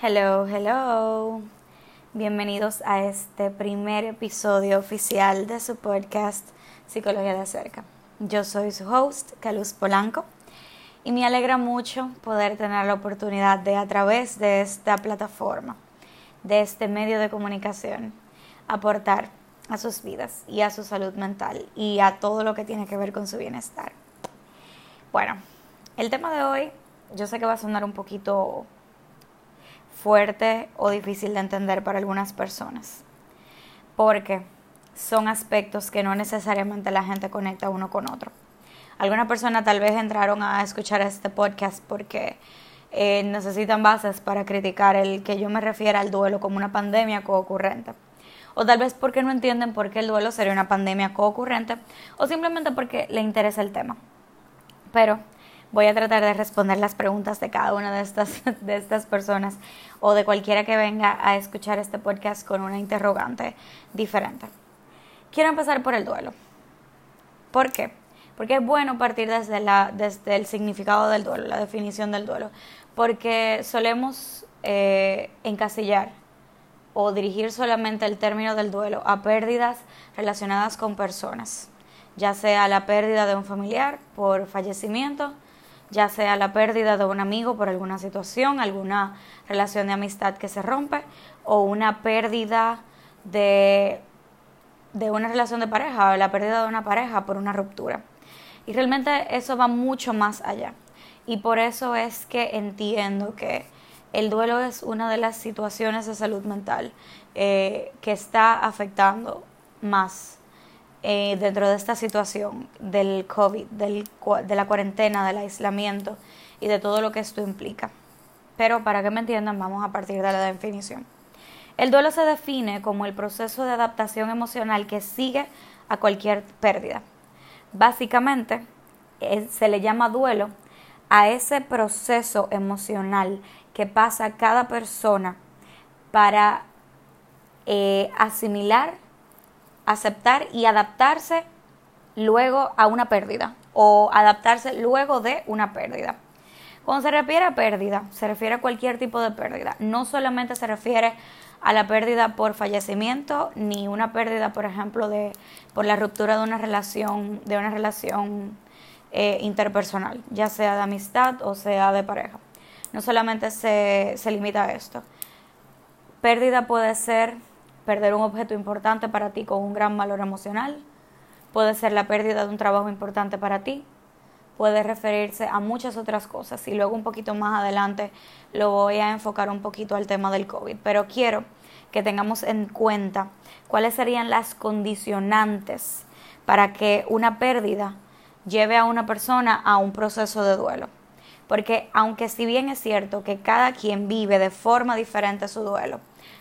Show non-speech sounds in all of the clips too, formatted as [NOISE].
Hello, hello. Bienvenidos a este primer episodio oficial de su podcast Psicología de Cerca. Yo soy su host, Caluz Polanco, y me alegra mucho poder tener la oportunidad de, a través de esta plataforma, de este medio de comunicación, aportar a sus vidas y a su salud mental y a todo lo que tiene que ver con su bienestar. Bueno, el tema de hoy yo sé que va a sonar un poquito fuerte o difícil de entender para algunas personas, porque son aspectos que no necesariamente la gente conecta uno con otro. Algunas personas tal vez entraron a escuchar este podcast porque eh, necesitan bases para criticar el que yo me refiera al duelo como una pandemia co-ocurrente. O tal vez porque no entienden por qué el duelo sería una pandemia co-ocurrente o simplemente porque le interesa el tema. Pero voy a tratar de responder las preguntas de cada una de estas, [LAUGHS] de estas personas o de cualquiera que venga a escuchar este podcast con una interrogante diferente. Quiero empezar por el duelo. ¿Por qué? Porque es bueno partir desde, la, desde el significado del duelo, la definición del duelo, porque solemos eh, encasillar o dirigir solamente el término del duelo a pérdidas relacionadas con personas, ya sea la pérdida de un familiar por fallecimiento, ya sea la pérdida de un amigo por alguna situación, alguna relación de amistad que se rompe, o una pérdida de, de una relación de pareja, o la pérdida de una pareja por una ruptura. Y realmente eso va mucho más allá. Y por eso es que entiendo que el duelo es una de las situaciones de salud mental eh, que está afectando más eh, dentro de esta situación del COVID, del, de la cuarentena, del aislamiento y de todo lo que esto implica. Pero para que me entiendan, vamos a partir de la definición. El duelo se define como el proceso de adaptación emocional que sigue a cualquier pérdida. Básicamente, se le llama duelo a ese proceso emocional que pasa cada persona para eh, asimilar aceptar y adaptarse luego a una pérdida o adaptarse luego de una pérdida. Cuando se refiere a pérdida, se refiere a cualquier tipo de pérdida. No solamente se refiere a la pérdida por fallecimiento, ni una pérdida, por ejemplo, de por la ruptura de una relación, de una relación eh, interpersonal, ya sea de amistad o sea de pareja. No solamente se, se limita a esto. Pérdida puede ser perder un objeto importante para ti con un gran valor emocional, puede ser la pérdida de un trabajo importante para ti, puede referirse a muchas otras cosas. Y luego un poquito más adelante lo voy a enfocar un poquito al tema del COVID, pero quiero que tengamos en cuenta cuáles serían las condicionantes para que una pérdida lleve a una persona a un proceso de duelo. Porque aunque si bien es cierto que cada quien vive de forma diferente su duelo,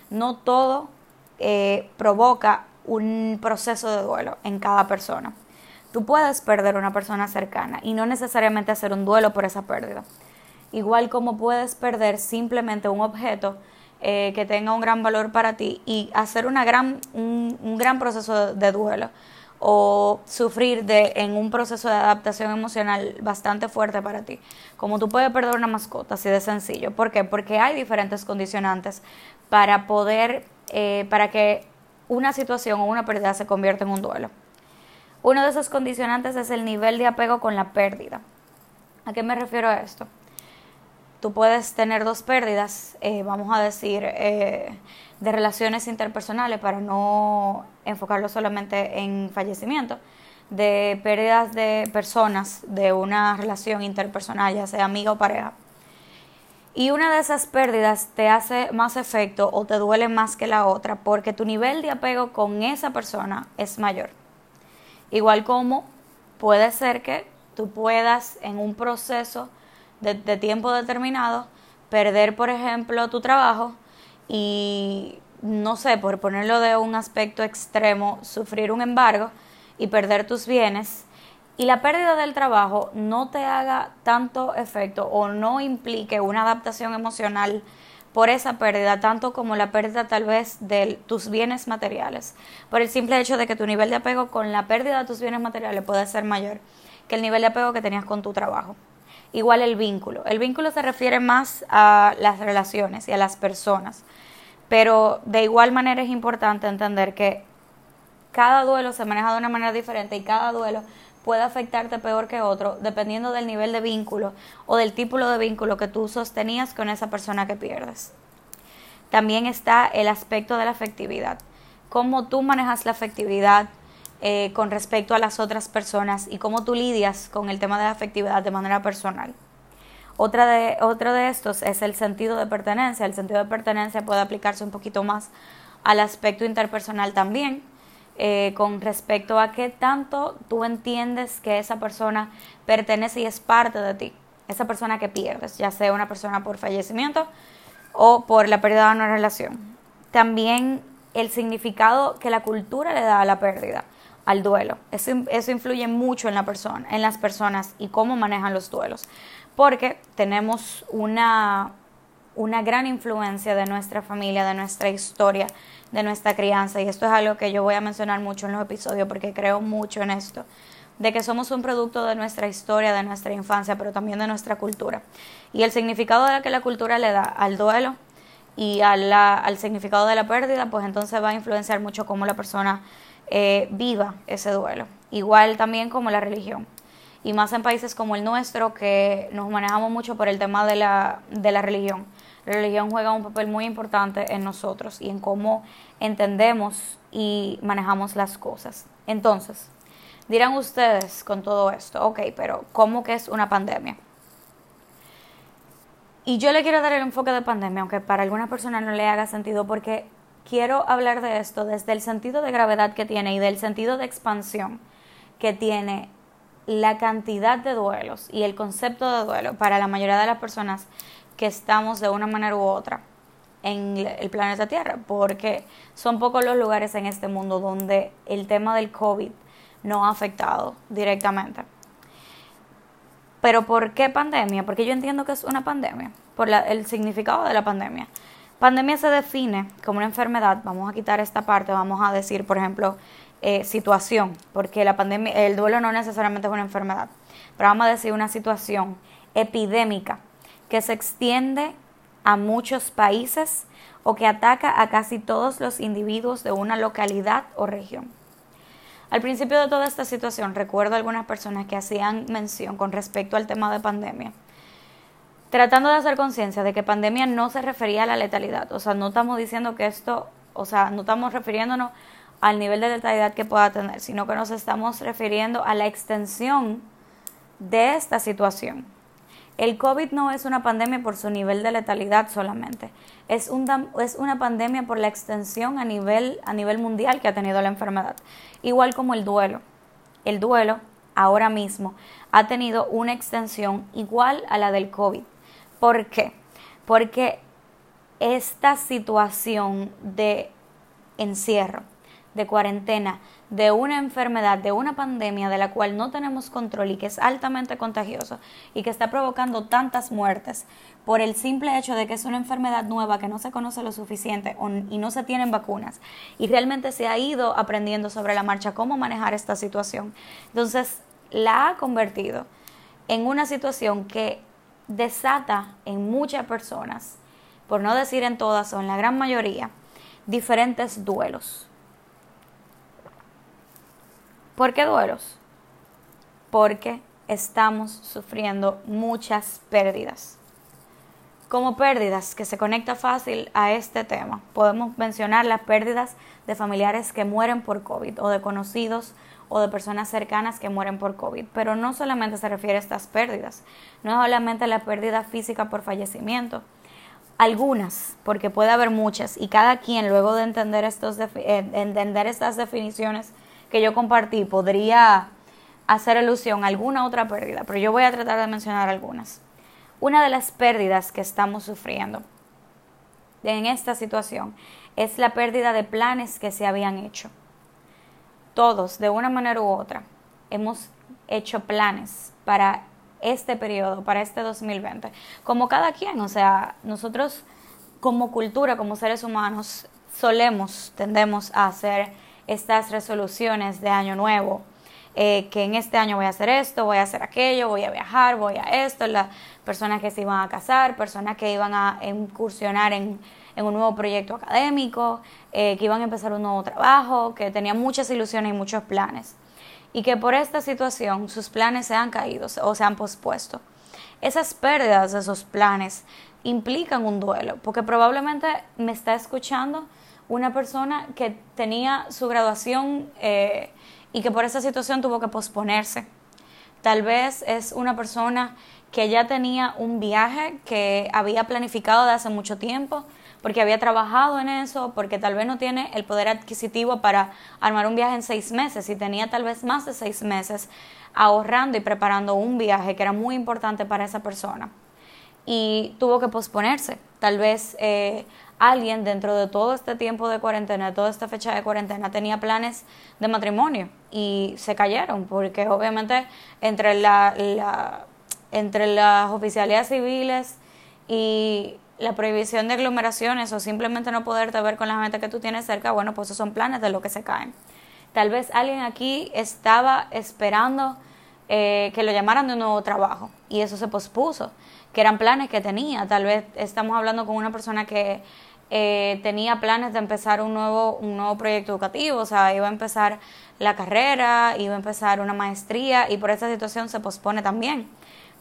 no todo eh, provoca un proceso de duelo en cada persona. Tú puedes perder una persona cercana y no necesariamente hacer un duelo por esa pérdida. Igual como puedes perder simplemente un objeto eh, que tenga un gran valor para ti y hacer una gran, un, gran proceso de, duelo o sufrir de, en un proceso de adaptación emocional bastante fuerte para ti. Como tú puedes perder una mascota, así de sencillo. ¿Por qué? Porque hay diferentes condicionantes para poder eh, para que una situación o una pérdida se convierta en un duelo. Uno de esos condicionantes es el nivel de apego con la pérdida. ¿A qué me refiero a esto? Tú puedes tener dos pérdidas, eh, vamos a decir, eh, de relaciones interpersonales para no enfocarlo solamente en fallecimiento, de pérdidas de personas de una relación interpersonal, ya sea amiga o pareja y una de esas pérdidas te hace más efecto o te duele más que la otra porque tu nivel de apego con esa persona es mayor. Igual como puede ser que tú puedas en un proceso de, tiempo determinado perder, por ejemplo, tu trabajo y, no sé, por ponerlo de un aspecto extremo, sufrir un embargo y perder tus bienes y la pérdida del trabajo no te haga tanto efecto o no implique una adaptación emocional por esa pérdida, tanto como la pérdida tal vez de tus bienes materiales, por el simple hecho de que tu nivel de apego con la pérdida de tus bienes materiales puede ser mayor que el nivel de apego que tenías con tu trabajo. Igual el vínculo. El vínculo se refiere más a las relaciones y a las personas. Pero de igual manera es importante entender que cada duelo se maneja de una manera diferente y cada duelo puede afectarte peor que otro dependiendo del nivel de vínculo o del tipo de vínculo que tú sostenías con esa persona que pierdes. También está el aspecto de la afectividad. Cómo tú manejas la afectividad eh, con respecto a las otras personas y cómo tú lidias con el tema de la afectividad de manera personal. Otra de, otro de estos es el sentido de pertenencia. El sentido de pertenencia puede aplicarse un poquito más al aspecto interpersonal también eh, con respecto a qué tanto tú entiendes que esa persona pertenece y es parte de ti, esa persona que pierdes, ya sea una persona por fallecimiento o por la pérdida de una relación. También el significado que la cultura le da a la pérdida, al duelo. Eso, eso influye mucho en la persona, en las personas y cómo manejan los duelos, porque tenemos una una gran influencia de nuestra familia, de nuestra historia, de nuestra crianza. Y esto es algo que yo voy a mencionar mucho en los episodios porque creo mucho en esto, de que somos un producto de nuestra historia, de nuestra infancia, pero también de nuestra cultura. Y el significado de que la cultura le da al duelo y al significado de la pérdida, pues entonces va a influenciar mucho cómo la persona eh, viva ese duelo. Igual también como la religión y más en países como el nuestro que nos manejamos mucho por el tema de la, de la religión. La religión juega un papel muy importante en nosotros y en cómo entendemos y manejamos las cosas. Entonces, dirán ustedes con todo esto, ok, pero ¿cómo que es una pandemia? Y yo le quiero dar el enfoque de pandemia, aunque para algunas personas no le haga sentido, porque quiero hablar de esto desde el sentido de gravedad que tiene y del sentido de expansión que tiene la cantidad de duelos y el concepto de duelo para la mayoría de las personas que estamos de una manera u otra en el planeta Tierra, porque son pocos los lugares en este mundo donde el tema del COVID no ha afectado directamente. Pero ¿por qué pandemia? Porque yo entiendo que es una pandemia, por el significado de la pandemia. Pandemia se define como una enfermedad, vamos a quitar esta parte, vamos a decir, por ejemplo, eh, situación, porque la pandemia, el duelo no necesariamente es una enfermedad, pero vamos a decir una situación epidémica que se extiende a muchos países o que ataca a casi todos los individuos de una localidad o región. Al principio de toda esta situación recuerdo algunas personas que hacían mención con respecto al tema de pandemia, tratando de hacer conciencia de que pandemia no se refería a la letalidad, o sea, no estamos diciendo que esto, o sea, no estamos refiriéndonos al nivel de letalidad que pueda tener, sino que nos estamos refiriendo a la extensión de esta situación. El COVID no es una pandemia por su nivel de letalidad solamente, es, es una pandemia por la extensión a nivel, a nivel mundial que ha tenido la enfermedad, igual como el duelo. El duelo ahora mismo ha tenido una extensión igual a la del COVID. ¿Por qué? Porque esta situación de encierro, de cuarentena, de una enfermedad, de una pandemia de la cual no tenemos control y que es altamente contagiosa y que está provocando tantas muertes por el simple hecho de que es una enfermedad nueva que no se conoce lo suficiente y no se tienen vacunas y realmente se ha ido aprendiendo sobre la marcha cómo manejar esta situación. Entonces, la ha convertido en una situación que desata en muchas personas, por no decir en todas o en la gran mayoría, diferentes duelos ¿Por qué duelos? Porque estamos sufriendo muchas pérdidas. Como pérdidas que se conecta fácil a este tema, podemos mencionar las pérdidas de familiares que mueren por COVID o de conocidos o de personas cercanas que mueren por COVID. Pero no solamente se refiere a estas pérdidas, no es solamente la pérdida física por fallecimiento. Algunas, porque puede haber muchas, y cada quien luego de entender, estos, eh, entender estas definiciones que yo compartí podría hacer alusión a alguna otra pérdida, pero yo voy a tratar de mencionar algunas. Una de las pérdidas que estamos sufriendo en esta situación es la pérdida de planes que se habían hecho. Todos, de una manera u otra, hemos hecho planes para este periodo, para este 2020, como cada quien, o sea, nosotros como cultura, como seres humanos, solemos, tendemos a hacer estas resoluciones de año nuevo, eh, que en este año voy a hacer esto, voy a hacer aquello, voy a viajar, voy a esto, las personas que se iban a casar, personas que iban a incursionar en, un nuevo proyecto académico, eh, que iban a empezar un nuevo trabajo, que tenían muchas ilusiones y muchos planes. Y que por esta situación sus planes se han caído o se han pospuesto. Esas pérdidas de esos planes implican un duelo, porque probablemente me está escuchando una persona que tenía su graduación eh, y que por esa situación tuvo que posponerse. Tal vez es una persona que ya tenía un viaje que había planificado de hace mucho tiempo, porque había trabajado en eso, porque tal vez no tiene el poder adquisitivo para armar un viaje en seis meses y tenía tal vez más de seis meses ahorrando y preparando un viaje que era muy importante para esa persona y tuvo que posponerse. Tal vez eh, alguien dentro de todo este tiempo de cuarentena, de toda esta fecha de cuarentena, tenía planes de matrimonio y se cayeron porque obviamente entre, la, entre las oficialidades civiles y la prohibición de aglomeraciones o simplemente no poderte ver con la gente que tú tienes cerca, bueno, pues esos son planes de lo que se caen. Tal vez alguien aquí estaba esperando eh, que lo llamaran de un nuevo trabajo y eso se pospuso, que eran planes que tenía. Tal vez estamos hablando con una persona que eh, tenía planes de empezar un nuevo, un nuevo proyecto educativo, o sea, iba a empezar la carrera, iba a empezar una maestría y por esta situación se pospone también.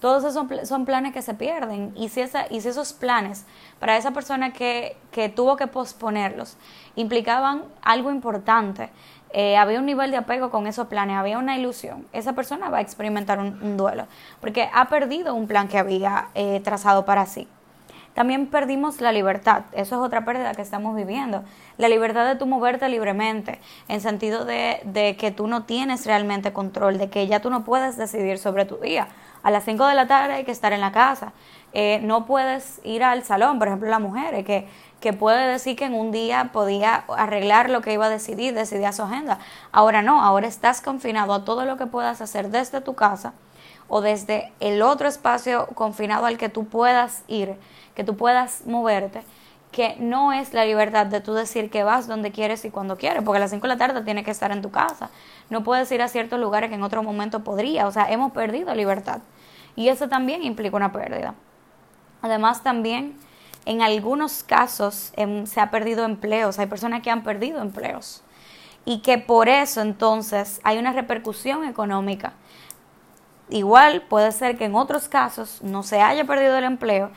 Todos esos son, planes que se pierden y si, esa, y si esos planes para esa persona que, que tuvo que posponerlos implicaban algo importante, eh, había un nivel de apego con esos planes, había una ilusión, esa persona va a experimentar un, duelo porque ha perdido un plan que había eh, trazado para sí. También perdimos la libertad, eso es otra pérdida que estamos viviendo, la libertad de tú moverte libremente, en sentido de, de que tú no tienes realmente control, de que ya tú no puedes decidir sobre tu día. A las 5 de la tarde hay que estar en la casa, eh, no puedes ir al salón, por ejemplo, las mujeres, que, que puede decir que en un día podía arreglar lo que iba a decidir, decidía su agenda. Ahora no, ahora estás confinado a todo lo que puedas hacer desde tu casa o desde el otro espacio confinado al que tú puedas ir que tú puedas moverte, que no es la libertad de tú decir que vas donde quieres y cuando quieres, porque a las 5 de la tarde tienes que estar en tu casa. No puedes ir a ciertos lugares que en otro momento podría. O sea, hemos perdido libertad. Y eso también implica una pérdida. Además, también en algunos casos em, se ha perdido empleos. Hay personas que han perdido empleos. Y que por eso entonces hay una repercusión económica. Igual puede ser que en otros casos no se haya perdido el empleo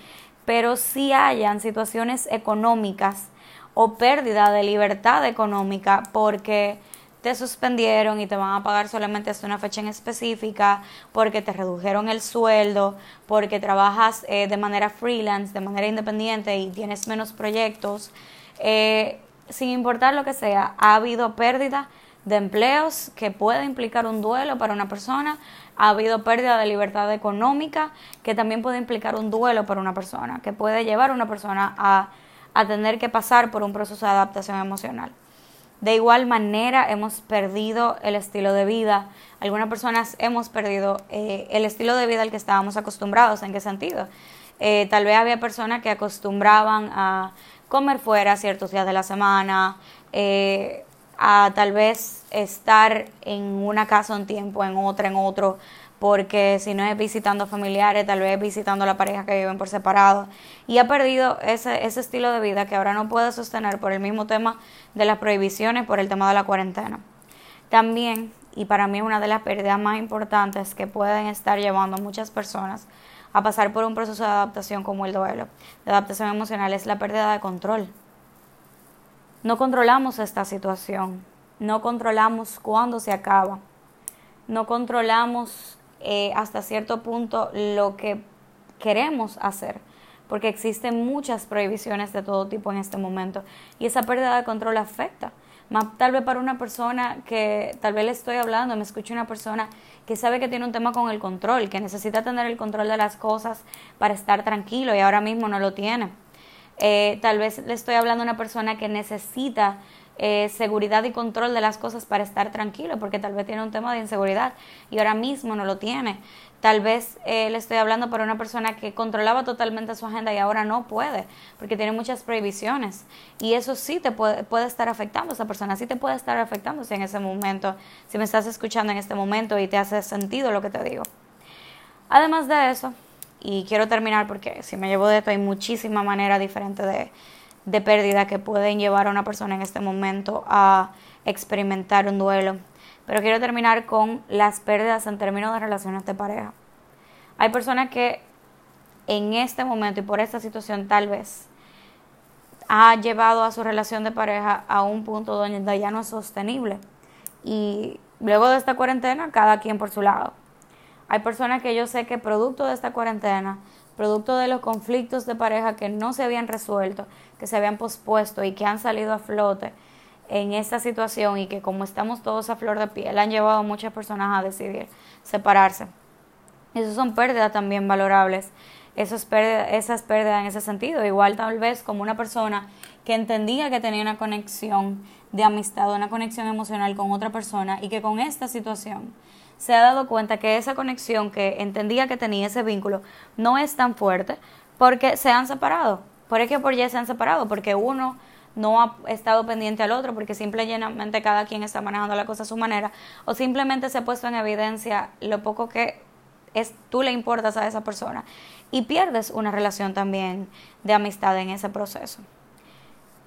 pero si hayan situaciones económicas o pérdida de libertad económica porque te suspendieron y te van a pagar solamente hasta una fecha en específica, porque te redujeron el sueldo, porque trabajas eh, de manera freelance, de manera independiente y tienes menos proyectos, eh, sin importar lo que sea, ha habido pérdida de empleos que puede implicar un duelo para una persona, ha habido pérdida de libertad económica que también puede implicar un duelo para una persona, que puede llevar a una persona a, tener que pasar por un proceso de adaptación emocional. De igual manera, hemos perdido el estilo de vida. Algunas personas hemos perdido eh, el estilo de vida al que estábamos acostumbrados. ¿En qué sentido? Eh, tal vez había personas que acostumbraban a comer fuera ciertos días de la semana, eh, a tal vez estar en una casa un tiempo, en otra, en otro, porque si no es visitando familiares, tal vez visitando a la pareja que viven por separado. Y ha perdido ese, ese estilo de vida que ahora no puede sostener por el mismo tema de las prohibiciones, por el tema de la cuarentena. También, y para mí una de las pérdidas más importantes que pueden estar llevando muchas personas a pasar por un proceso de adaptación como el duelo, de adaptación emocional, es la pérdida de control. No controlamos esta situación, no controlamos cuándo se acaba, no controlamos eh, hasta cierto punto lo que queremos hacer, porque existen muchas prohibiciones de todo tipo en este momento y esa pérdida de control afecta. Tal vez para una persona que tal vez le estoy hablando, me escuche una persona que sabe que tiene un tema con el control, que necesita tener el control de las cosas para estar tranquilo y ahora mismo no lo tiene eh, tal vez le estoy hablando a una persona que necesita eh, seguridad y control de las cosas para estar tranquilo, porque tal vez tiene un tema de inseguridad y ahora mismo no lo tiene. Tal vez eh, le estoy hablando para una persona que controlaba totalmente su agenda y ahora no puede, porque tiene muchas prohibiciones. Y eso sí te puede, puede estar afectando esa persona, sí te puede estar afectando si en ese momento, si me estás escuchando en este momento y te hace sentido lo que te digo. Además de eso, y quiero terminar porque si me llevo de esto hay muchísima manera diferente de, de pérdida que pueden llevar a una persona en este momento a experimentar un duelo. Pero quiero terminar con las pérdidas en términos de relaciones de pareja. Hay personas que en este momento y por esta situación tal vez ha llevado a su relación de pareja a un punto donde ya no es sostenible. Y luego de esta cuarentena, cada quien por su lado. Hay personas que yo sé que producto de esta cuarentena producto de los conflictos de pareja que no se habían resuelto, que se habían pospuesto y que han salido a flote en esta situación y que como estamos todos a flor de piel han llevado muchas personas a decidir separarse. Esas son pérdidas también valorables, esas pérdidas, esas pérdidas en ese sentido. Igual tal vez como una persona que entendía que tenía una conexión de amistad, una conexión emocional con otra persona y que con esta situación se ha dado cuenta que esa conexión que entendía que tenía ese vínculo no es tan fuerte porque se han separado. ¿Por qué por ya se han separado? Porque uno no ha estado pendiente al otro porque simplemente cada quien está manejando la cosa a su manera o simplemente se ha puesto en evidencia lo poco que es tú le importas a esa persona y pierdes una relación también de amistad en ese proceso.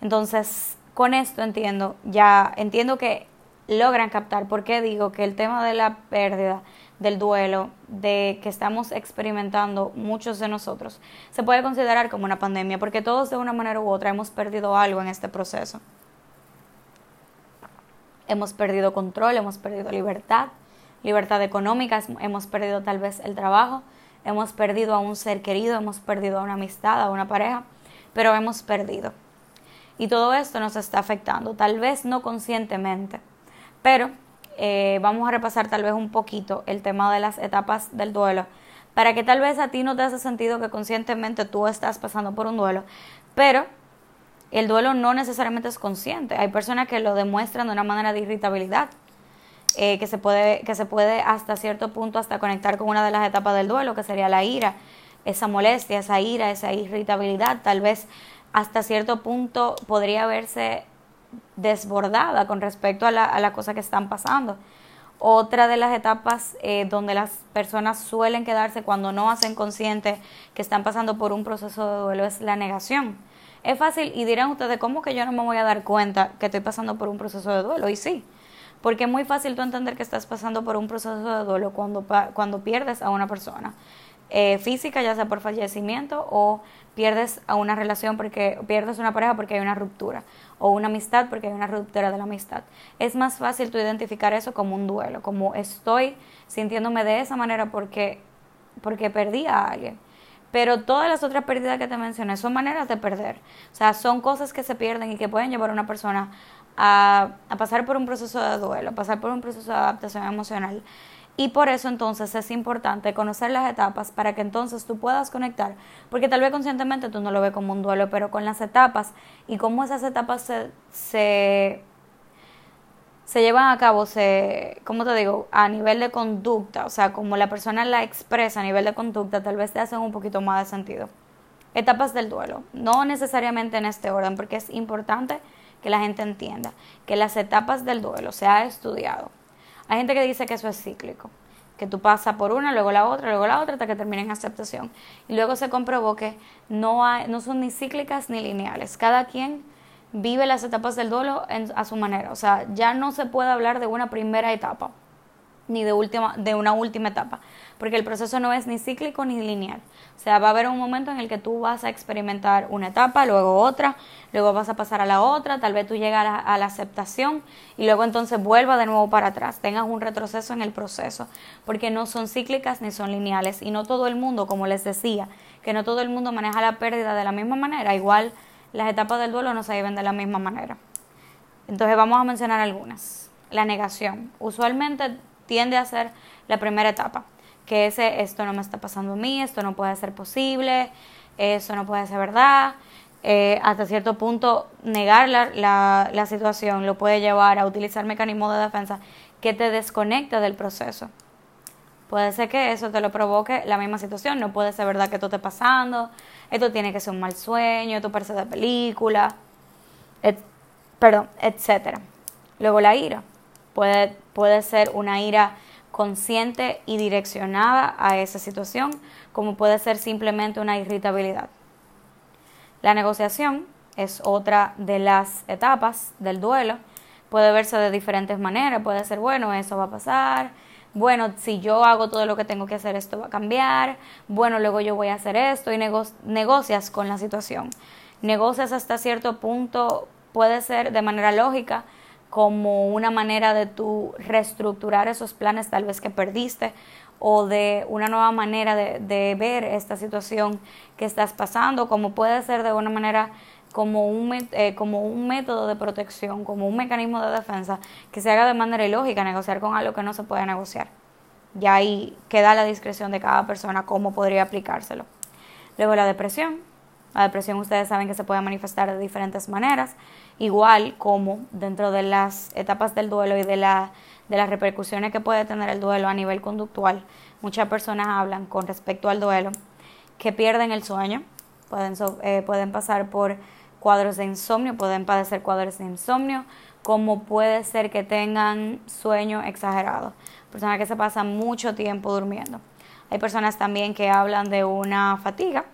Entonces, con esto entiendo, ya entiendo que logran captar. ¿Por qué digo que el tema de la pérdida, del duelo, de que estamos experimentando muchos de nosotros, se puede considerar como una pandemia? Porque todos de una manera u otra hemos perdido algo en este proceso. Hemos perdido control, hemos perdido libertad, libertad económica, hemos perdido tal vez el trabajo, hemos perdido a un ser querido, hemos perdido a una amistad, a una pareja, pero hemos perdido. Y todo esto nos está afectando, tal vez no conscientemente pero eh, vamos a repasar tal vez un poquito el tema de las etapas del duelo, para que tal vez a ti no te hace sentido que conscientemente tú estás pasando por un duelo, pero el duelo no necesariamente es consciente. Hay personas que lo demuestran de una manera de irritabilidad, eh, que, se puede, que se puede hasta cierto punto hasta conectar con una de las etapas del duelo, que sería la ira, esa molestia, esa ira, esa irritabilidad, tal vez hasta cierto punto podría verse desbordada con respecto a la, a la cosa que están pasando. Otra de las etapas eh, donde las personas suelen quedarse cuando no hacen consciente que están pasando por un proceso de duelo es la negación. Es fácil y dirán ustedes, ¿cómo que yo no me voy a dar cuenta que estoy pasando por un proceso de duelo? Y sí, porque es muy fácil tú entender que estás pasando por un proceso de duelo cuando, cuando pierdes a una persona eh, física, ya sea por fallecimiento o pierdes a una relación porque pierdes una pareja porque hay una ruptura o una amistad porque hay una ruptura de la amistad. Es más fácil tú identificar eso como un duelo, como estoy sintiéndome de esa manera porque porque perdí a alguien. Pero todas las otras pérdidas que te mencioné son maneras de perder. O sea, son cosas que se pierden y que pueden llevar a una persona a, a pasar por un proceso de duelo, a pasar por un proceso de adaptación emocional y por eso entonces es importante conocer las etapas para que entonces tú puedas conectar, porque tal vez conscientemente tú no lo ves como un duelo, pero con las etapas y cómo esas etapas se, se, se llevan a cabo, se, ¿cómo te digo? A nivel de conducta, o sea, como la persona la expresa a nivel de conducta, tal vez te hacen un poquito más de sentido. Etapas del duelo, no necesariamente en este orden, porque es importante que la gente entienda que las etapas del duelo se ha estudiado hay gente que dice que eso es cíclico, que tú pasas por una, luego la otra, luego la otra, hasta que termine en aceptación. Y luego se comprobó que no, hay, no son ni cíclicas ni lineales. Cada quien vive las etapas del duelo a su manera. O sea, ya no se puede hablar de una primera etapa ni de, última, de una última etapa, porque el proceso no es ni cíclico ni lineal. O sea, va a haber un momento en el que tú vas a experimentar una etapa, luego otra, luego vas a pasar a la otra, tal vez tú llegas a la, aceptación y luego entonces vuelva de nuevo para atrás, tengas un retroceso en el proceso, porque no son cíclicas ni son lineales y no todo el mundo, como les decía, que no todo el mundo maneja la pérdida de la misma manera, igual las etapas del duelo no se viven de la misma manera. Entonces vamos a mencionar algunas. La negación. Usualmente tiende a ser la primera etapa, que ese esto no me está pasando a mí, esto no puede ser posible, eso no puede ser verdad, eh, hasta cierto punto negar la, la, situación lo puede llevar a utilizar mecanismos de defensa que te desconecta del proceso. Puede ser que eso te lo provoque la misma situación, no puede ser verdad que esto esté pasando, esto tiene que ser un mal sueño, esto parece de película, perdón, etcétera. Luego la ira. Puede, puede ser una ira consciente y direccionada a esa situación, como puede ser simplemente una irritabilidad. La negociación es otra de las etapas del duelo. Puede verse de diferentes maneras. Puede ser, bueno, eso va a pasar. Bueno, si yo hago todo lo que tengo que hacer, esto va a cambiar. Bueno, luego yo voy a hacer esto y negocias con la situación. Negocias hasta cierto punto, puede ser de manera lógica, como una manera de tú reestructurar esos planes tal vez que perdiste o de una nueva manera de, ver esta situación que estás pasando, como puede ser de una manera como un, eh, como un método de protección, como un mecanismo de defensa que se haga de manera ilógica, negociar con algo que no se puede negociar. Y ahí queda la discreción de cada persona cómo podría aplicárselo. Luego la depresión. La depresión ustedes saben que se puede manifestar de diferentes maneras, igual como dentro de las etapas del duelo y de de las repercusiones que puede tener el duelo a nivel conductual. Muchas personas hablan con respecto al duelo que pierden el sueño, pueden, eh, pueden pasar por cuadros de insomnio, pueden padecer cuadros de insomnio, como puede ser que tengan sueño exagerado, personas que se pasan mucho tiempo durmiendo. Hay personas también que hablan de una fatiga.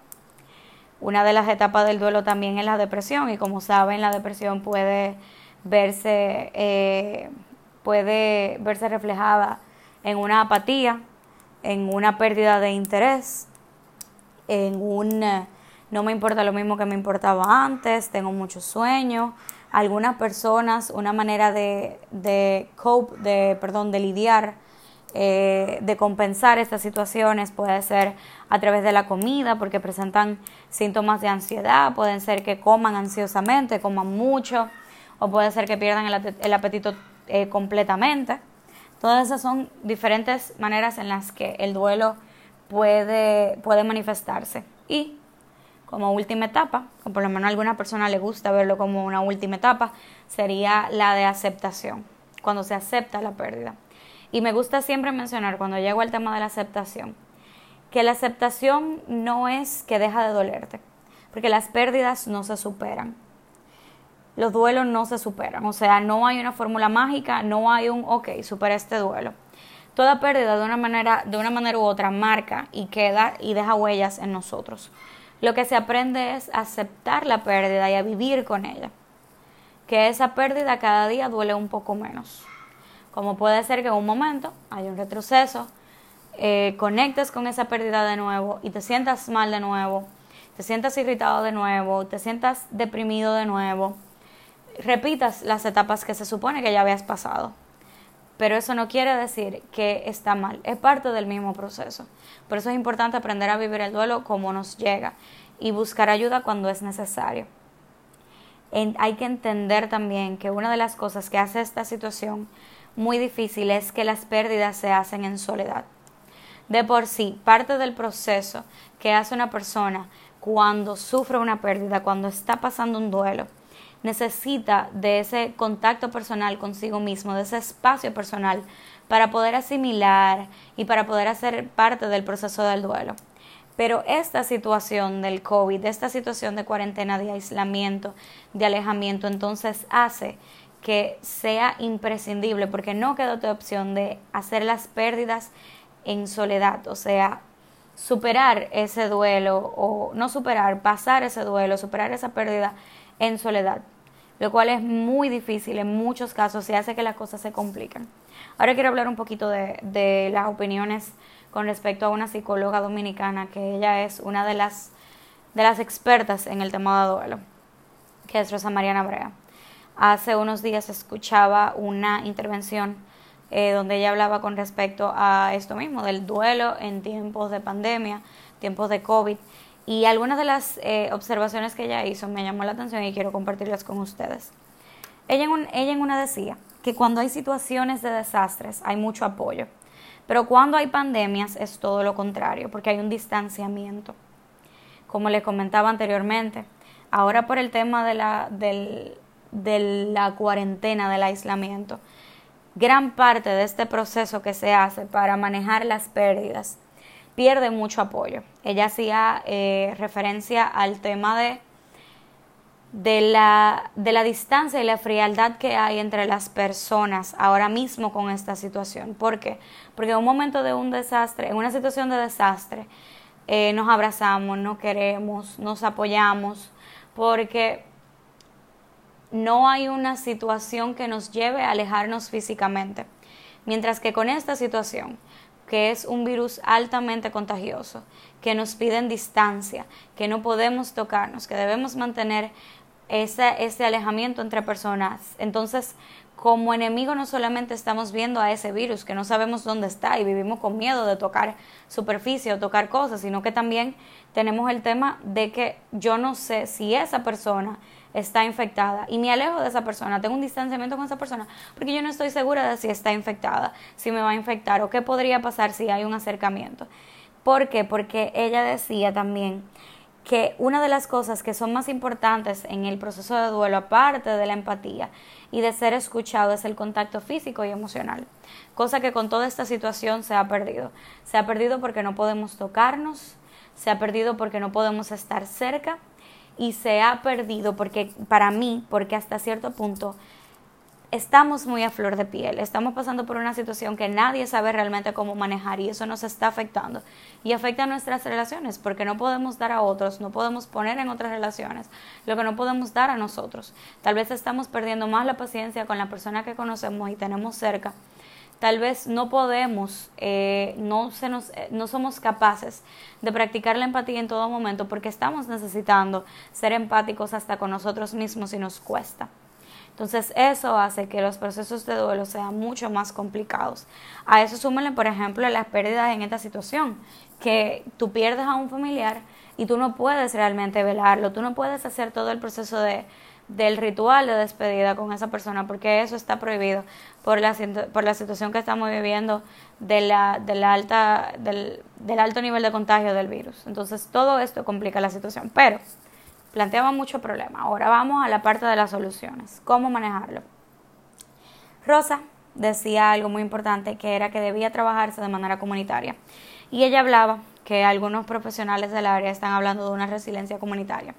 Una de las etapas del duelo también es la depresión y como saben la depresión puede verse eh, puede verse reflejada en una apatía, en una pérdida de interés, en un eh, no me importa lo mismo que me importaba antes, tengo mucho sueño. Algunas personas, una manera de, de cope, de, perdón, de lidiar, eh, de compensar estas situaciones puede ser a través de la comida, porque presentan síntomas de ansiedad, pueden ser que coman ansiosamente, coman mucho, o puede ser que pierdan el apetito eh, completamente. Todas esas son diferentes maneras en las que el duelo puede, puede manifestarse. Y como última etapa, o por lo menos a alguna persona le gusta verlo como una última etapa, sería la de aceptación, cuando se acepta la pérdida. Y me gusta siempre mencionar cuando llego al tema de la aceptación, que la aceptación no es que deja de dolerte, porque las pérdidas no se superan los duelos no se superan. O sea, no hay una fórmula mágica, no hay un, ok, supera este duelo. Toda pérdida de una manera, de una manera u otra marca y queda y deja huellas en nosotros. Lo que se aprende es aceptar la pérdida y a vivir con ella. Que esa pérdida cada día duele un poco menos. Como puede ser que en un momento haya un retroceso, eh, conectes con esa pérdida de nuevo y te sientas mal de nuevo, te sientas irritado de nuevo, te sientas deprimido de nuevo repitas las etapas que se supone que ya habías pasado. Pero eso no quiere decir que está mal, es parte del mismo proceso. Por eso es importante aprender a vivir el duelo como nos llega y buscar ayuda cuando es necesario. hay que entender también que una de las cosas que hace esta situación muy difícil es que las pérdidas se hacen en soledad. De por sí, parte del proceso que hace una persona cuando sufre una pérdida, cuando está pasando un duelo, necesita de ese contacto personal consigo mismo, de ese espacio personal para poder asimilar y para poder hacer parte del proceso del duelo. Pero esta situación del COVID, esta situación de cuarentena, de aislamiento, de alejamiento, entonces hace que sea imprescindible, porque no queda otra opción de hacer las pérdidas en soledad, o sea, superar ese duelo o no superar, pasar ese duelo, superar esa pérdida en soledad, lo cual es muy difícil en muchos casos y hace que las cosas se compliquen. Ahora quiero hablar un poquito de, de las opiniones con respecto a una psicóloga dominicana que ella es una de las, de las expertas en el tema de duelo, que es Rosa Mariana Brea. Hace unos días escuchaba una intervención eh, donde ella hablaba con respecto a esto mismo, del duelo en tiempos de pandemia, tiempos de COVID, y algunas de las eh, observaciones que ella hizo me llamó la atención y quiero compartirlas con ustedes. Ella en, ella en una decía que cuando hay situaciones de desastres hay mucho apoyo, pero cuando hay pandemias es todo lo contrario, porque hay un distanciamiento. Como les comentaba anteriormente, ahora por el tema de la, de la cuarentena, del aislamiento, gran parte de este proceso que se hace para manejar las pérdidas pierde mucho apoyo. Ella hacía eh, referencia al tema de, de, la, de la distancia y la frialdad que hay entre las personas ahora mismo con esta situación. ¿Por qué? Porque en un momento de un desastre, en una situación de desastre, eh, nos abrazamos, nos queremos, nos apoyamos, porque no hay una situación que nos lleve a alejarnos físicamente. Mientras que con esta situación, que es un virus altamente contagioso, que nos piden distancia, que no podemos tocarnos, que debemos mantener ese, ese alejamiento entre personas. Entonces, como enemigo no solamente estamos viendo a ese virus que no sabemos dónde está y vivimos con miedo de tocar superficie o tocar cosas, sino que también tenemos el tema de que yo no sé si esa persona está infectada y me alejo de esa persona, tengo un distanciamiento con esa persona porque yo no estoy segura de si está infectada, si me va a infectar o qué podría pasar si hay un acercamiento. ¿Por qué? Porque ella decía también que una de las cosas que son más importantes en el proceso de duelo, aparte de la empatía y de ser escuchado, es el contacto físico y emocional. Cosa que con toda esta situación se ha perdido. Se ha perdido porque no podemos tocarnos, se ha perdido porque no podemos estar cerca y se ha perdido porque para mí, porque hasta cierto punto estamos muy a flor de piel, estamos pasando por una situación que nadie sabe realmente cómo manejar y eso nos está afectando y afecta a nuestras relaciones porque no podemos dar a otros, no podemos poner en otras relaciones lo que no podemos dar a nosotros. Tal vez estamos perdiendo más la paciencia con la persona que conocemos y tenemos cerca tal vez no podemos, eh, no, se nos, eh, no somos capaces de practicar la empatía en todo momento porque estamos necesitando ser empáticos hasta con nosotros mismos y nos cuesta. Entonces eso hace que los procesos de duelo sean mucho más complicados. A eso súmenle, por ejemplo, las pérdidas en esta situación, que tú pierdes a un familiar y tú no puedes realmente velarlo, tú no puedes hacer todo el proceso de, del ritual de despedida con esa persona, porque eso está prohibido por la, situación que estamos viviendo de la alta, del, del alto nivel de contagio del virus. Entonces, todo esto complica la situación, pero planteaba mucho problema. Ahora vamos a la parte de las soluciones. ¿Cómo manejarlo? Rosa decía algo muy importante, que era que debía trabajarse de manera comunitaria. Y ella hablaba que algunos profesionales del área están hablando de una resiliencia comunitaria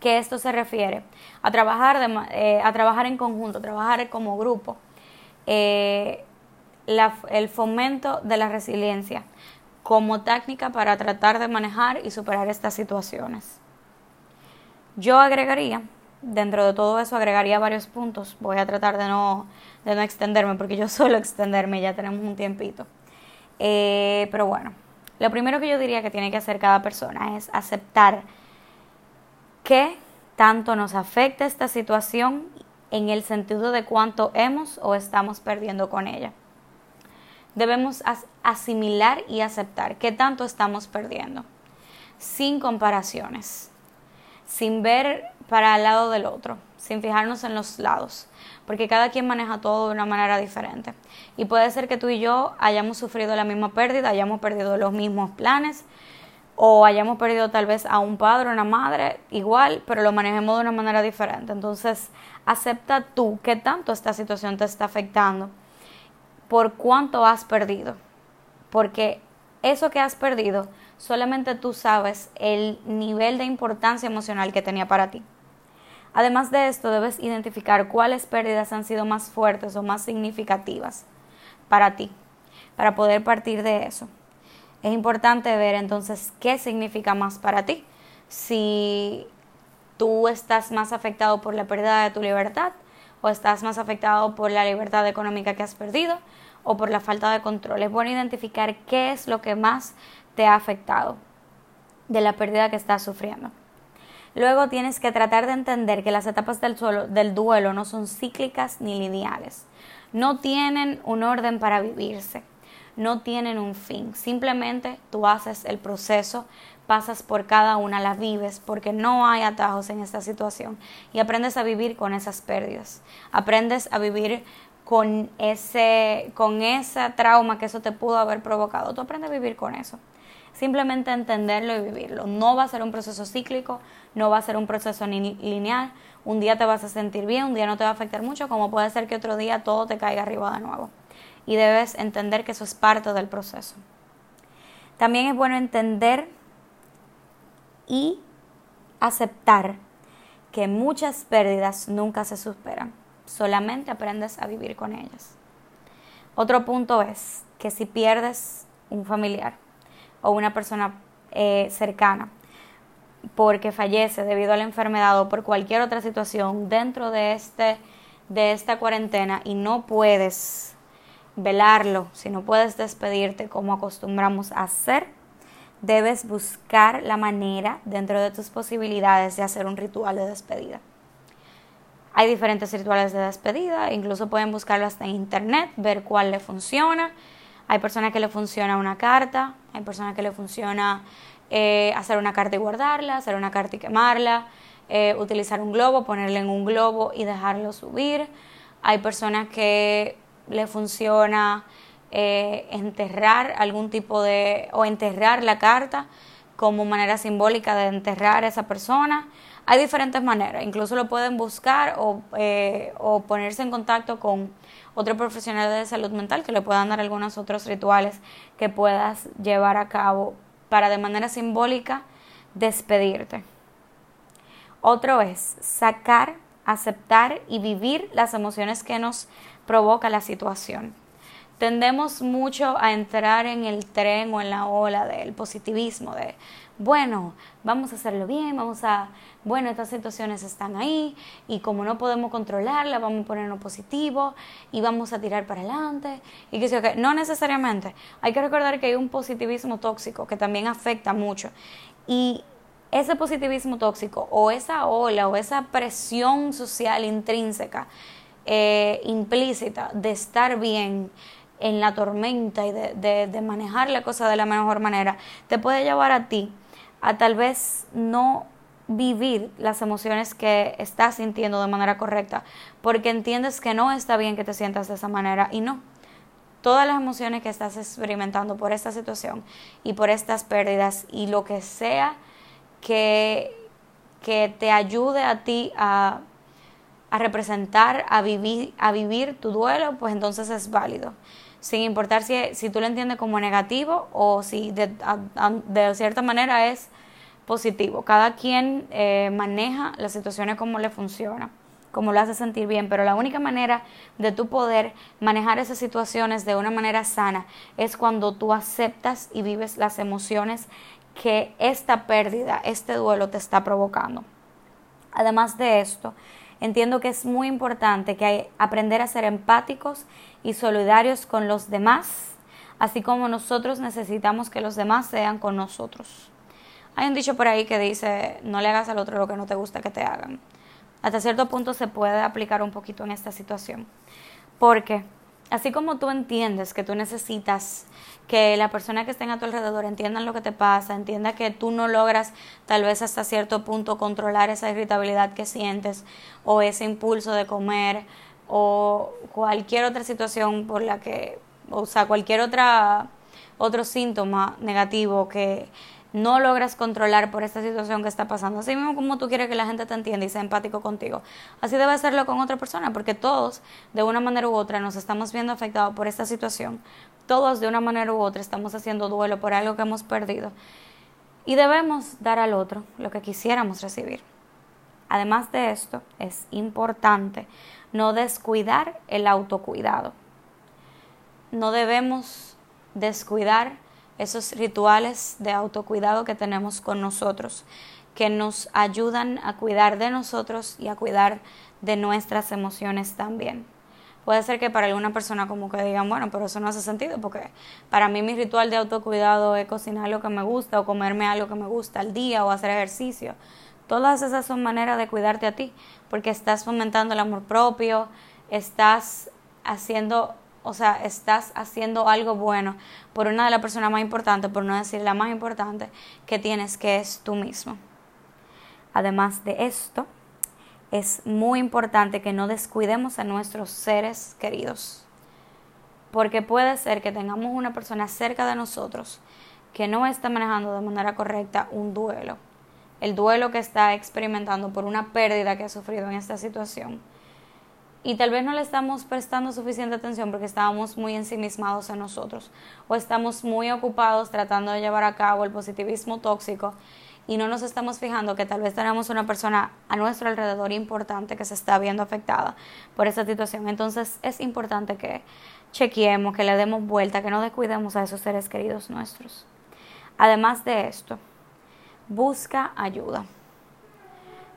que esto se refiere a trabajar, de, eh, a trabajar en conjunto, trabajar como grupo, eh, el fomento de la resiliencia como técnica para tratar de manejar y superar estas situaciones. Yo agregaría, dentro de todo eso agregaría varios puntos, voy a tratar de no, de no extenderme porque yo [LAUGHS] suelo extenderme, ya tenemos un tiempito. Eh, pero bueno, lo primero que yo diría que tiene que hacer cada persona es aceptar qué tanto nos afecta esta situación en el sentido de cuánto hemos o estamos perdiendo con ella. Debemos asimilar y aceptar qué tanto estamos perdiendo, sin comparaciones, sin ver para el lado del otro, sin fijarnos en los lados, porque cada quien maneja todo de una manera diferente. Y puede ser que tú y yo hayamos sufrido la misma pérdida, hayamos perdido los mismos planes, o hayamos perdido tal vez a un padre o una madre igual, pero lo manejemos de una manera diferente. Entonces, acepta tú qué tanto esta situación te está afectando, por cuánto has perdido, porque eso que has perdido, solamente tú sabes el nivel de importancia emocional que tenía para ti. Además de esto, debes identificar cuáles pérdidas han sido más fuertes o más significativas para ti, para poder partir de eso es importante ver entonces qué significa más para ti. Si tú estás más afectado por la pérdida de tu libertad o estás más afectado por la libertad económica que has perdido o por la falta de control. Es bueno identificar qué es lo que más te ha afectado de la pérdida que estás sufriendo. Luego tienes que tratar de entender que las etapas del, del duelo no son cíclicas ni lineales. No tienen un orden para vivirse no tienen un fin. Simplemente tú haces el proceso, pasas por cada una, la vives, porque no hay atajos en esta situación y aprendes a vivir con esas pérdidas. Aprendes a vivir con ese, con ese trauma que eso te pudo haber provocado. Tú aprendes a vivir con eso. Simplemente entenderlo y vivirlo. No va a ser un proceso cíclico, no va a ser un proceso lineal. Un día te vas a sentir bien, un día no te va a afectar mucho, como puede ser que otro día todo te caiga arriba de nuevo. Y debes entender que eso es parte del proceso. También es bueno entender y aceptar que muchas pérdidas nunca se superan, solamente aprendes a vivir con ellas. Otro punto es que si pierdes un familiar o una persona eh, cercana porque fallece debido a la enfermedad o por cualquier otra situación dentro de, este, de esta cuarentena y no puedes velarlo, si no puedes despedirte como acostumbramos a hacer, debes buscar la manera dentro de tus posibilidades de hacer un ritual de despedida. Hay diferentes rituales de despedida, incluso pueden buscarlo hasta en internet, ver cuál le funciona. Hay personas que le funciona una carta, hay personas que le funciona eh, hacer una carta y guardarla, hacer una carta y quemarla, eh, utilizar un globo, ponerle en un globo y dejarlo subir. Hay personas que le funciona eh, enterrar algún tipo de, o enterrar la carta como manera simbólica de enterrar a esa persona. Hay diferentes maneras, incluso lo pueden buscar o, eh, o ponerse en contacto con otro profesional de salud mental que le puedan dar algunos otros rituales que puedas llevar a cabo para de manera simbólica despedirte. Otro es sacar, aceptar y vivir las emociones que nos provoca la situación tendemos mucho a entrar en el tren o en la ola del positivismo, de, bueno, vamos a hacerlo bien, vamos a, bueno, estas situaciones están ahí y como no podemos controlarlas, vamos a ponernos positivo y vamos a tirar para adelante. Y que, que no necesariamente. Hay que recordar que hay un positivismo tóxico que también afecta mucho. Y ese positivismo tóxico o esa ola o esa presión social intrínseca, eh, implícita de estar bien, en la tormenta y de, manejar la cosa de la mejor manera, te puede llevar a ti a tal vez no vivir las emociones que estás sintiendo de manera correcta, porque entiendes que no está bien que te sientas de esa manera y no. Todas las emociones que estás experimentando por esta situación y por estas pérdidas y lo que sea que, que te ayude a ti a, a representar, a vivir, a vivir tu duelo, pues entonces es válido sin importar si, si tú lo entiendes como negativo o si de, cierta manera es positivo. Cada quien eh, maneja las situaciones como le funciona, como lo hace sentir bien, pero la única manera de tú poder manejar esas situaciones de una manera sana es cuando tú aceptas y vives las emociones que esta pérdida, este duelo te está provocando. Además de esto, entiendo que es muy importante que hay, aprender a ser empáticos y solidarios con los demás, así como nosotros necesitamos que los demás sean con nosotros. Hay un dicho por ahí que dice, no le hagas al otro lo que no te gusta que te hagan. Hasta cierto punto se puede aplicar un poquito en esta situación. Porque así como tú entiendes que tú necesitas que la persona que estén a tu alrededor entiendan lo que te pasa, entienda que tú no logras tal vez hasta cierto punto controlar esa irritabilidad que sientes o ese impulso de comer o cualquier otra situación por la que, o sea, cualquier otra otro síntoma negativo que no logras controlar por esta situación que está pasando. Así mismo como tú quieres que la gente te entienda y sea empático contigo. Así debe hacerlo con otra persona, porque todos, de una manera u otra, nos estamos viendo afectados por esta situación. Todos, de una manera u otra, estamos haciendo duelo por algo que hemos perdido. Y debemos dar al otro lo que quisiéramos recibir. Además de esto, es importante no descuidar el autocuidado. No debemos descuidar esos rituales de autocuidado que tenemos con nosotros, que nos ayudan a cuidar de nosotros y a cuidar de nuestras emociones también. Puede ser que para alguna persona como que digan, bueno, pero eso no hace sentido porque para mí mi ritual de autocuidado es cocinar lo que me gusta o comerme algo que me gusta al día o hacer ejercicio. Todas esas son maneras de cuidarte a ti, porque estás fomentando el amor propio, estás haciendo, o sea, estás haciendo algo bueno por una de las personas más importantes, por no decir la más importante que tienes, que es tú mismo. Además de esto, es muy importante que no descuidemos a nuestros seres queridos, porque puede ser que tengamos una persona cerca de nosotros que no está manejando de manera correcta un duelo, el duelo que está experimentando por una pérdida que ha sufrido en esta situación. Y tal vez no le estamos prestando suficiente atención porque estábamos muy ensimismados en nosotros o estamos muy ocupados tratando de llevar a cabo el positivismo tóxico y no nos estamos fijando que tal vez tenemos una persona a nuestro alrededor importante que se está viendo afectada por esta situación. Entonces es importante que chequeemos, que le demos vuelta, que no descuidemos a esos seres queridos nuestros. Además de esto, busca ayuda.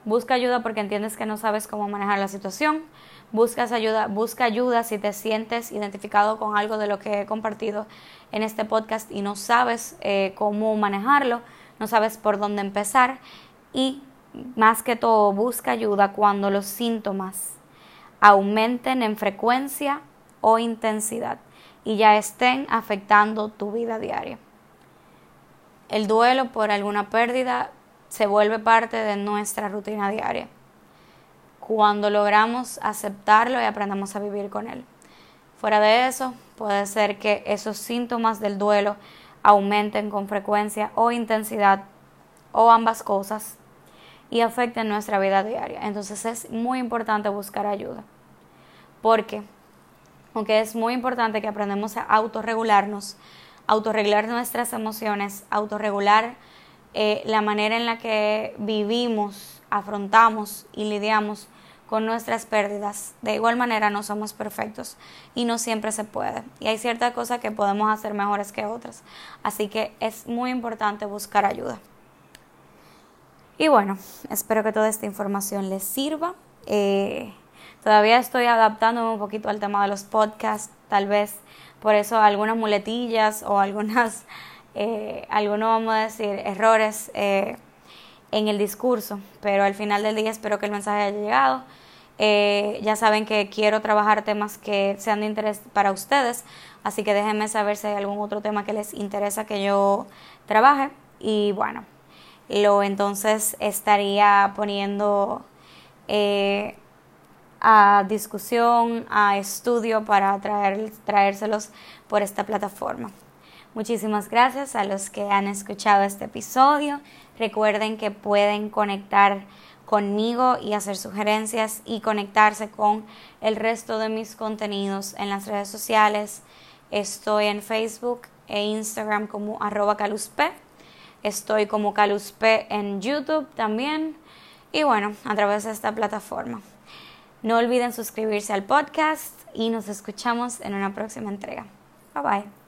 Busca ayuda porque entiendes que no sabes cómo manejar la situación. Buscas ayuda, busca ayuda si te sientes identificado con algo de lo que he compartido en este podcast y no sabes eh, cómo manejarlo no sabes por dónde empezar y más que todo busca ayuda cuando los síntomas aumenten en frecuencia o intensidad y ya estén afectando tu vida diaria. El duelo por alguna pérdida se vuelve parte de nuestra rutina diaria. Cuando logramos aceptarlo y aprendamos a vivir con él. Fuera de eso, puede ser que esos síntomas del duelo aumenten con frecuencia o intensidad o ambas cosas y afecten nuestra vida diaria. Entonces es muy importante buscar ayuda. Porque, aunque es muy importante que aprendamos a autorregularnos, autorregular nuestras emociones, autorregular eh, la manera en la que vivimos, afrontamos y lidiamos con nuestras pérdidas. De igual manera no somos perfectos y no siempre se puede. Y hay ciertas cosas que podemos hacer mejores que otras. Así que es muy importante buscar ayuda. Y bueno, espero que toda esta información les sirva. Eh, todavía estoy adaptándome un poquito al tema de los podcasts, tal vez por eso algunas muletillas o algunas, eh, algunos vamos a decir, errores eh, en el discurso, pero al final del día espero que el mensaje haya llegado. Eh, ya saben que quiero trabajar temas que sean de interés para ustedes, así que déjenme saber si hay algún otro tema que les interesa que yo trabaje. Y bueno, lo entonces estaría poniendo eh, a discusión, a estudio para traer, traérselos por esta plataforma. Muchísimas gracias a los que han escuchado este episodio. Recuerden que pueden conectar conmigo y hacer sugerencias y conectarse con el resto de mis contenidos en las redes sociales. Estoy en Facebook e Instagram como arroba. Estoy como caluspe en YouTube también. Y bueno, a través de esta plataforma. No olviden suscribirse al podcast y nos escuchamos en una próxima entrega. Bye bye.